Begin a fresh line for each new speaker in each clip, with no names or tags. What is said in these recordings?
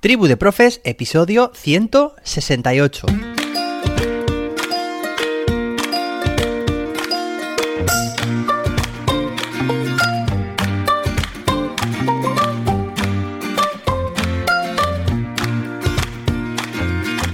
Tribu de Profes, episodio 168.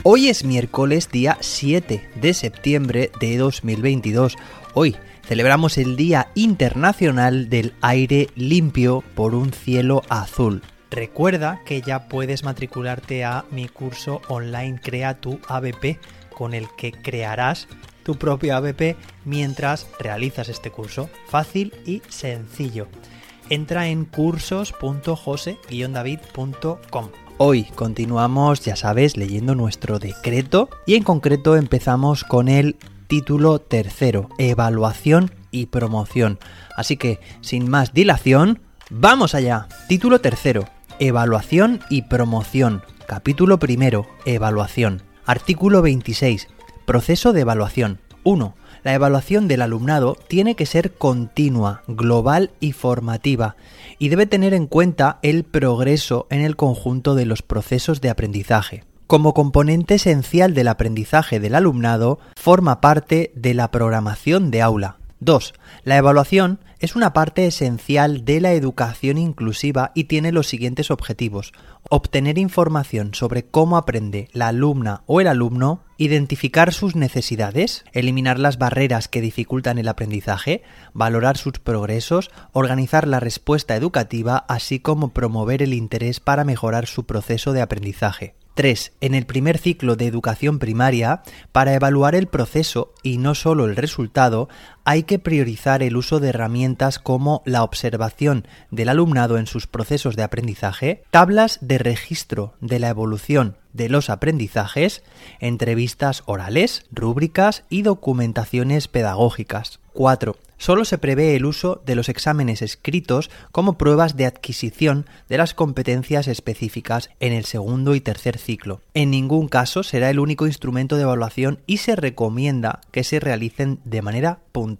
Hoy es miércoles día 7 de septiembre de 2022. Hoy celebramos el Día Internacional del Aire Limpio por un cielo azul. Recuerda que ya puedes matricularte a mi curso online Crea tu ABP con el que crearás tu propio ABP mientras realizas este curso. Fácil y sencillo. Entra en cursos.jose-david.com. Hoy continuamos, ya sabes, leyendo nuestro decreto y en concreto empezamos con el título tercero, evaluación y promoción. Así que, sin más dilación, vamos allá. Título tercero, evaluación y promoción. Capítulo primero, evaluación. Artículo 26, proceso de evaluación. 1. La evaluación del alumnado tiene que ser continua, global y formativa, y debe tener en cuenta el progreso en el conjunto de los procesos de aprendizaje. Como componente esencial del aprendizaje del alumnado, forma parte de la programación de aula. 2. La evaluación es una parte esencial de la educación inclusiva y tiene los siguientes objetivos. Obtener información sobre cómo aprende la alumna o el alumno, identificar sus necesidades, eliminar las barreras que dificultan el aprendizaje, valorar sus progresos, organizar la respuesta educativa, así como promover el interés para mejorar su proceso de aprendizaje. 3. En el primer ciclo de educación primaria, para evaluar el proceso y no solo el resultado, hay que priorizar el uso de herramientas como la observación del alumnado en sus procesos de aprendizaje, tablas de registro de la evolución de los aprendizajes, entrevistas orales, rúbricas y documentaciones pedagógicas. 4. Solo se prevé el uso de los exámenes escritos como pruebas de adquisición de las competencias específicas en el segundo y tercer ciclo. En ningún caso será el único instrumento de evaluación y se recomienda que se realicen de manera puntual.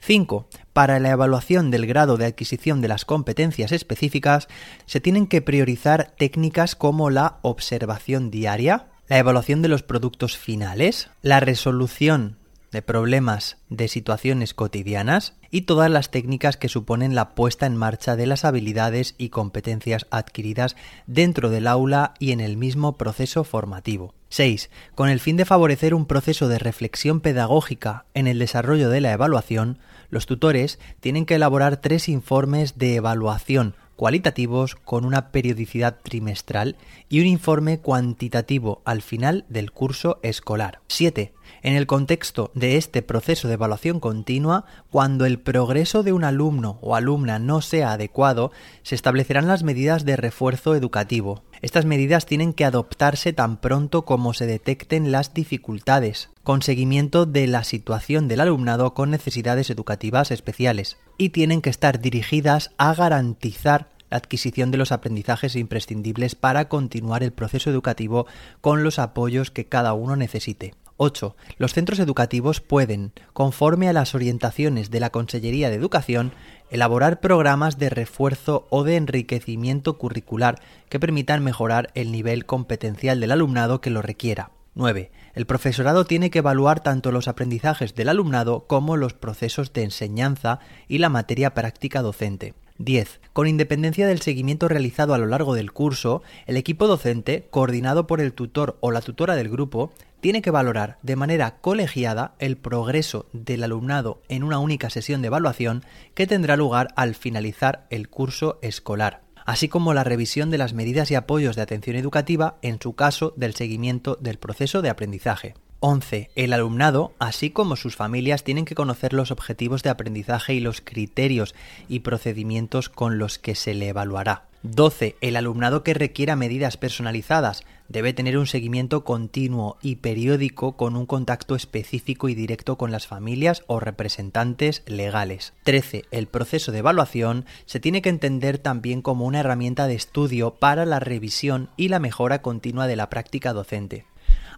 5. Para la evaluación del grado de adquisición de las competencias específicas se tienen que priorizar técnicas como la observación diaria, la evaluación de los productos finales, la resolución de problemas de situaciones cotidianas y todas las técnicas que suponen la puesta en marcha de las habilidades y competencias adquiridas dentro del aula y en el mismo proceso formativo. 6. Con el fin de favorecer un proceso de reflexión pedagógica en el desarrollo de la evaluación, los tutores tienen que elaborar tres informes de evaluación cualitativos con una periodicidad trimestral y un informe cuantitativo al final del curso escolar. 7. En el contexto de este proceso de evaluación continua, cuando el progreso de un alumno o alumna no sea adecuado, se establecerán las medidas de refuerzo educativo. Estas medidas tienen que adoptarse tan pronto como se detecten las dificultades, con seguimiento de la situación del alumnado con necesidades educativas especiales, y tienen que estar dirigidas a garantizar la adquisición de los aprendizajes imprescindibles para continuar el proceso educativo con los apoyos que cada uno necesite. 8. Los centros educativos pueden, conforme a las orientaciones de la Consellería de Educación, elaborar programas de refuerzo o de enriquecimiento curricular que permitan mejorar el nivel competencial del alumnado que lo requiera. 9. El profesorado tiene que evaluar tanto los aprendizajes del alumnado como los procesos de enseñanza y la materia práctica docente. 10. Con independencia del seguimiento realizado a lo largo del curso, el equipo docente, coordinado por el tutor o la tutora del grupo, tiene que valorar de manera colegiada el progreso del alumnado en una única sesión de evaluación que tendrá lugar al finalizar el curso escolar así como la revisión de las medidas y apoyos de atención educativa en su caso del seguimiento del proceso de aprendizaje. 11. El alumnado, así como sus familias, tienen que conocer los objetivos de aprendizaje y los criterios y procedimientos con los que se le evaluará. 12. El alumnado que requiera medidas personalizadas debe tener un seguimiento continuo y periódico con un contacto específico y directo con las familias o representantes legales. 13. El proceso de evaluación se tiene que entender también como una herramienta de estudio para la revisión y la mejora continua de la práctica docente.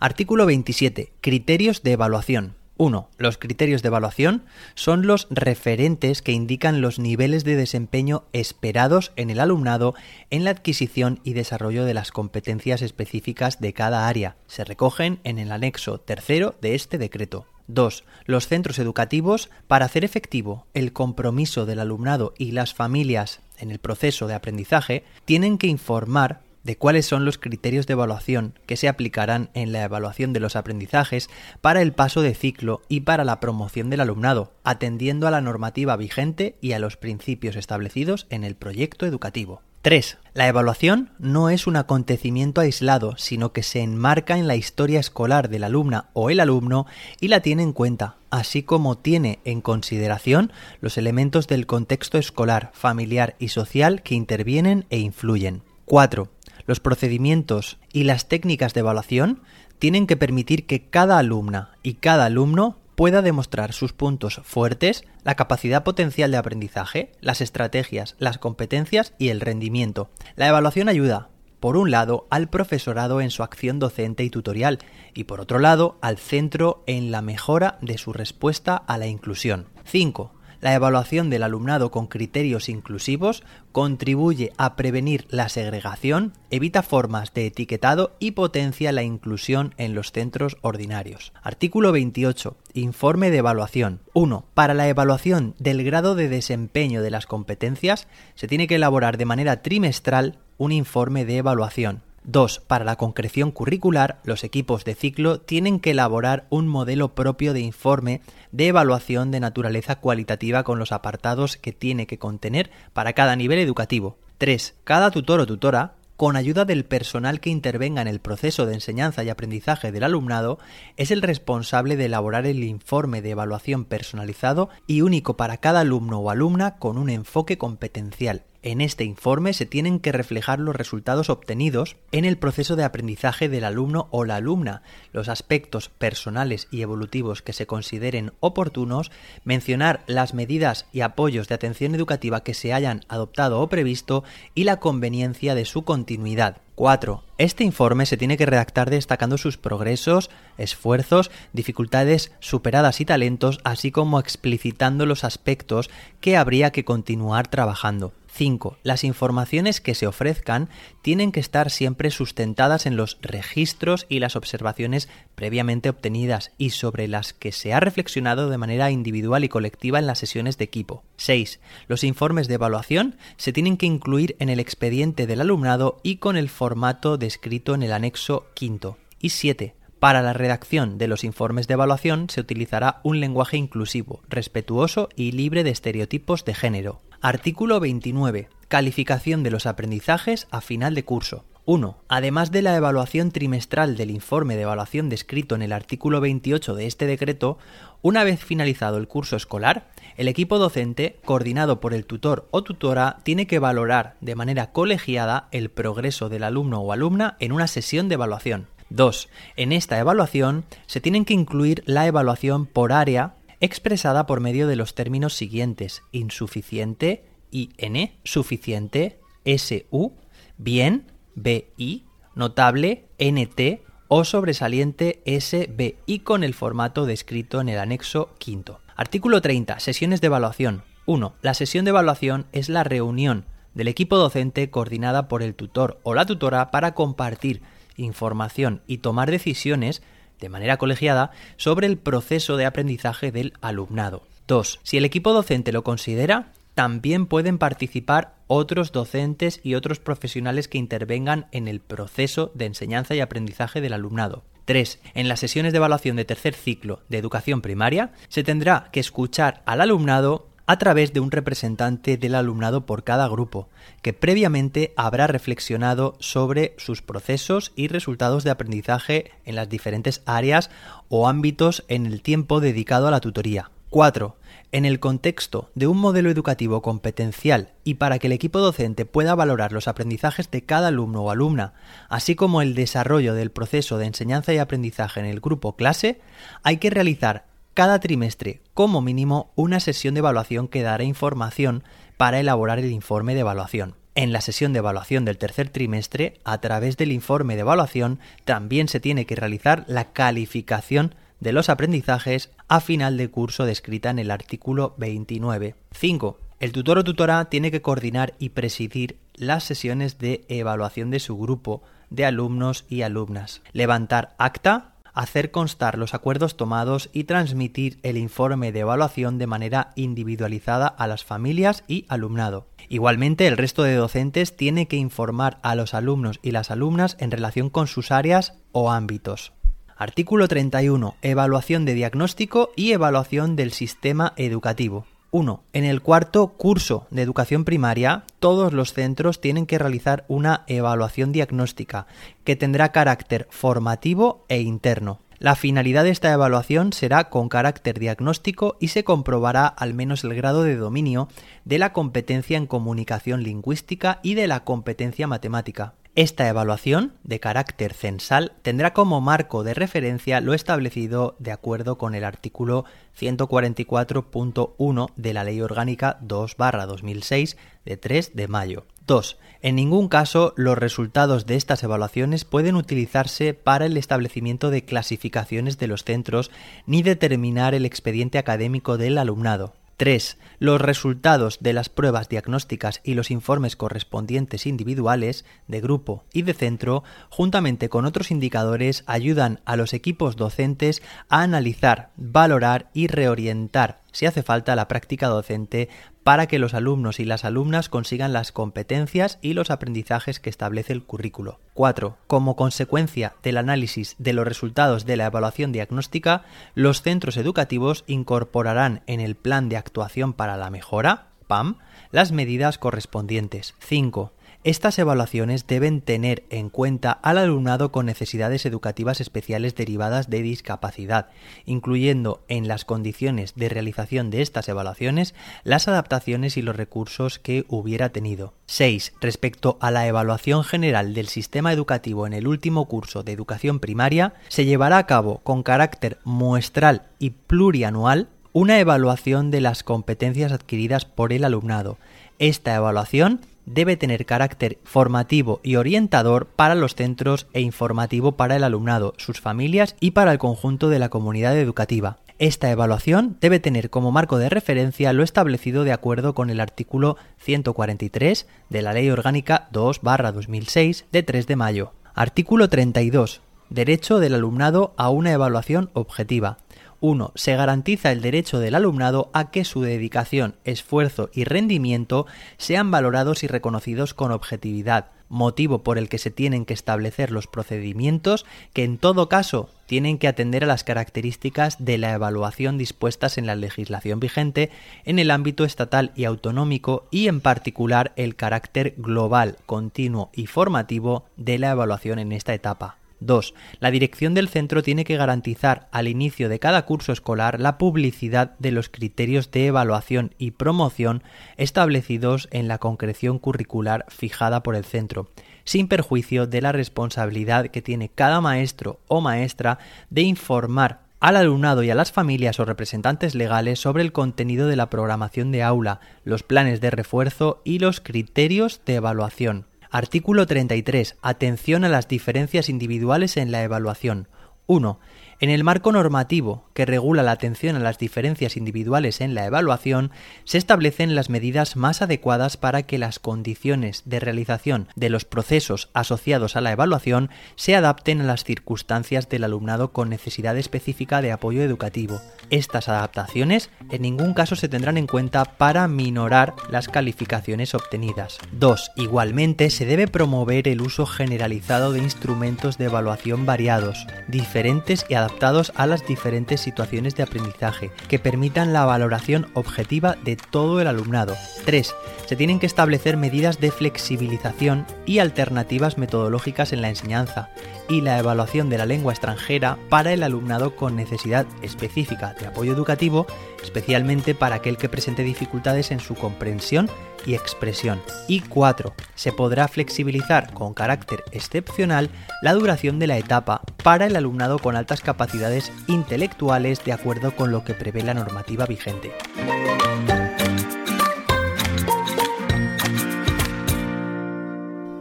Artículo 27. Criterios de evaluación. 1. Los criterios de evaluación son los referentes que indican los niveles de desempeño esperados en el alumnado en la adquisición y desarrollo de las competencias específicas de cada área. Se recogen en el anexo tercero de este decreto. 2. Los centros educativos, para hacer efectivo el compromiso del alumnado y las familias en el proceso de aprendizaje, tienen que informar de cuáles son los criterios de evaluación que se aplicarán en la evaluación de los aprendizajes para el paso de ciclo y para la promoción del alumnado, atendiendo a la normativa vigente y a los principios establecidos en el proyecto educativo. 3. La evaluación no es un acontecimiento aislado, sino que se enmarca en la historia escolar del alumna o el alumno y la tiene en cuenta, así como tiene en consideración los elementos del contexto escolar, familiar y social que intervienen e influyen. 4. Los procedimientos y las técnicas de evaluación tienen que permitir que cada alumna y cada alumno pueda demostrar sus puntos fuertes, la capacidad potencial de aprendizaje, las estrategias, las competencias y el rendimiento. La evaluación ayuda, por un lado, al profesorado en su acción docente y tutorial y por otro lado, al centro en la mejora de su respuesta a la inclusión. 5. La evaluación del alumnado con criterios inclusivos contribuye a prevenir la segregación, evita formas de etiquetado y potencia la inclusión en los centros ordinarios. Artículo 28. Informe de evaluación. 1. Para la evaluación del grado de desempeño de las competencias se tiene que elaborar de manera trimestral un informe de evaluación. 2. Para la concreción curricular, los equipos de ciclo tienen que elaborar un modelo propio de informe de evaluación de naturaleza cualitativa con los apartados que tiene que contener para cada nivel educativo. 3. Cada tutor o tutora con ayuda del personal que intervenga en el proceso de enseñanza y aprendizaje del alumnado, es el responsable de elaborar el informe de evaluación personalizado y único para cada alumno o alumna con un enfoque competencial. En este informe se tienen que reflejar los resultados obtenidos en el proceso de aprendizaje del alumno o la alumna, los aspectos personales y evolutivos que se consideren oportunos, mencionar las medidas y apoyos de atención educativa que se hayan adoptado o previsto y la conveniencia de su continuidad. 4. Este informe se tiene que redactar destacando sus progresos, esfuerzos, dificultades superadas y talentos, así como explicitando los aspectos que habría que continuar trabajando. 5. Las informaciones que se ofrezcan tienen que estar siempre sustentadas en los registros y las observaciones previamente obtenidas y sobre las que se ha reflexionado de manera individual y colectiva en las sesiones de equipo. 6. Los informes de evaluación se tienen que incluir en el expediente del alumnado y con el formato descrito en el anexo quinto. Y 7. Para la redacción de los informes de evaluación se utilizará un lenguaje inclusivo, respetuoso y libre de estereotipos de género. Artículo 29. Calificación de los aprendizajes a final de curso. 1. Además de la evaluación trimestral del informe de evaluación descrito en el artículo 28 de este decreto, una vez finalizado el curso escolar, el equipo docente, coordinado por el tutor o tutora, tiene que valorar de manera colegiada el progreso del alumno o alumna en una sesión de evaluación. 2. En esta evaluación se tienen que incluir la evaluación por área expresada por medio de los términos siguientes: insuficiente, IN, suficiente, SU, bien, BI, notable, NT o sobresaliente SBI con el formato descrito en el anexo quinto. Artículo 30. Sesiones de evaluación. 1. La sesión de evaluación es la reunión del equipo docente coordinada por el tutor o la tutora para compartir información y tomar decisiones de manera colegiada sobre el proceso de aprendizaje del alumnado. 2. Si el equipo docente lo considera, también pueden participar otros docentes y otros profesionales que intervengan en el proceso de enseñanza y aprendizaje del alumnado. 3. En las sesiones de evaluación de tercer ciclo de educación primaria se tendrá que escuchar al alumnado a través de un representante del alumnado por cada grupo, que previamente habrá reflexionado sobre sus procesos y resultados de aprendizaje en las diferentes áreas o ámbitos en el tiempo dedicado a la tutoría. 4. En el contexto de un modelo educativo competencial y para que el equipo docente pueda valorar los aprendizajes de cada alumno o alumna, así como el desarrollo del proceso de enseñanza y aprendizaje en el grupo clase, hay que realizar cada trimestre, como mínimo, una sesión de evaluación que dará información para elaborar el informe de evaluación. En la sesión de evaluación del tercer trimestre, a través del informe de evaluación, también se tiene que realizar la calificación de los aprendizajes a final de curso descrita en el artículo 29. 5. El tutor o tutora tiene que coordinar y presidir las sesiones de evaluación de su grupo de alumnos y alumnas, levantar acta, hacer constar los acuerdos tomados y transmitir el informe de evaluación de manera individualizada a las familias y alumnado. Igualmente, el resto de docentes tiene que informar a los alumnos y las alumnas en relación con sus áreas o ámbitos. Artículo 31. Evaluación de diagnóstico y evaluación del sistema educativo. 1. En el cuarto curso de educación primaria, todos los centros tienen que realizar una evaluación diagnóstica que tendrá carácter formativo e interno. La finalidad de esta evaluación será con carácter diagnóstico y se comprobará al menos el grado de dominio de la competencia en comunicación lingüística y de la competencia matemática. Esta evaluación, de carácter censal, tendrá como marco de referencia lo establecido de acuerdo con el artículo 144.1 de la Ley Orgánica 2-2006 de 3 de mayo. 2. En ningún caso los resultados de estas evaluaciones pueden utilizarse para el establecimiento de clasificaciones de los centros ni determinar el expediente académico del alumnado. 3. Los resultados de las pruebas diagnósticas y los informes correspondientes individuales, de grupo y de centro, juntamente con otros indicadores, ayudan a los equipos docentes a analizar, valorar y reorientar si hace falta la práctica docente para que los alumnos y las alumnas consigan las competencias y los aprendizajes que establece el currículo. 4. Como consecuencia del análisis de los resultados de la evaluación diagnóstica, los centros educativos incorporarán en el plan de actuación para la mejora, PAM, las medidas correspondientes. 5. Estas evaluaciones deben tener en cuenta al alumnado con necesidades educativas especiales derivadas de discapacidad, incluyendo en las condiciones de realización de estas evaluaciones las adaptaciones y los recursos que hubiera tenido. 6. Respecto a la evaluación general del sistema educativo en el último curso de educación primaria, se llevará a cabo con carácter muestral y plurianual una evaluación de las competencias adquiridas por el alumnado. Esta evaluación debe tener carácter formativo y orientador para los centros e informativo para el alumnado, sus familias y para el conjunto de la comunidad educativa. Esta evaluación debe tener como marco de referencia lo establecido de acuerdo con el artículo 143 de la Ley Orgánica 2-2006 de 3 de mayo. Artículo 32. Derecho del alumnado a una evaluación objetiva. 1. Se garantiza el derecho del alumnado a que su dedicación, esfuerzo y rendimiento sean valorados y reconocidos con objetividad, motivo por el que se tienen que establecer los procedimientos que en todo caso tienen que atender a las características de la evaluación dispuestas en la legislación vigente en el ámbito estatal y autonómico y en particular el carácter global, continuo y formativo de la evaluación en esta etapa. 2. La dirección del centro tiene que garantizar al inicio de cada curso escolar la publicidad de los criterios de evaluación y promoción establecidos en la concreción curricular fijada por el centro, sin perjuicio de la responsabilidad que tiene cada maestro o maestra de informar al alumnado y a las familias o representantes legales sobre el contenido de la programación de aula, los planes de refuerzo y los criterios de evaluación. Artículo 33. Atención a las diferencias individuales en la evaluación. 1. En el marco normativo que regula la atención a las diferencias individuales en la evaluación, se establecen las medidas más adecuadas para que las condiciones de realización de los procesos asociados a la evaluación se adapten a las circunstancias del alumnado con necesidad específica de apoyo educativo. Estas adaptaciones en ningún caso se tendrán en cuenta para minorar las calificaciones obtenidas. 2. Igualmente se debe promover el uso generalizado de instrumentos de evaluación variados, diferentes y adaptados a las diferentes situaciones de aprendizaje, que permitan la valoración objetiva de todo el alumnado. 3. Se tienen que establecer medidas de flexibilización y alternativas metodológicas en la enseñanza y la evaluación de la lengua extranjera para el alumnado con necesidad específica de apoyo educativo, especialmente para aquel que presente dificultades en su comprensión y expresión. Y 4. Se podrá flexibilizar con carácter excepcional la duración de la etapa para el alumnado con altas capacidades intelectuales de acuerdo con lo que prevé la normativa vigente.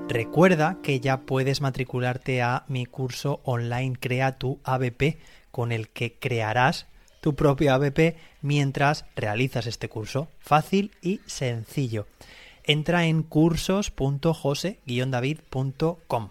Recuerda que ya puedes matricularte a mi curso online Crea tu ABP con el que crearás tu propio ABP mientras realizas este curso. Fácil y sencillo. Entra en cursos.jose-david.com.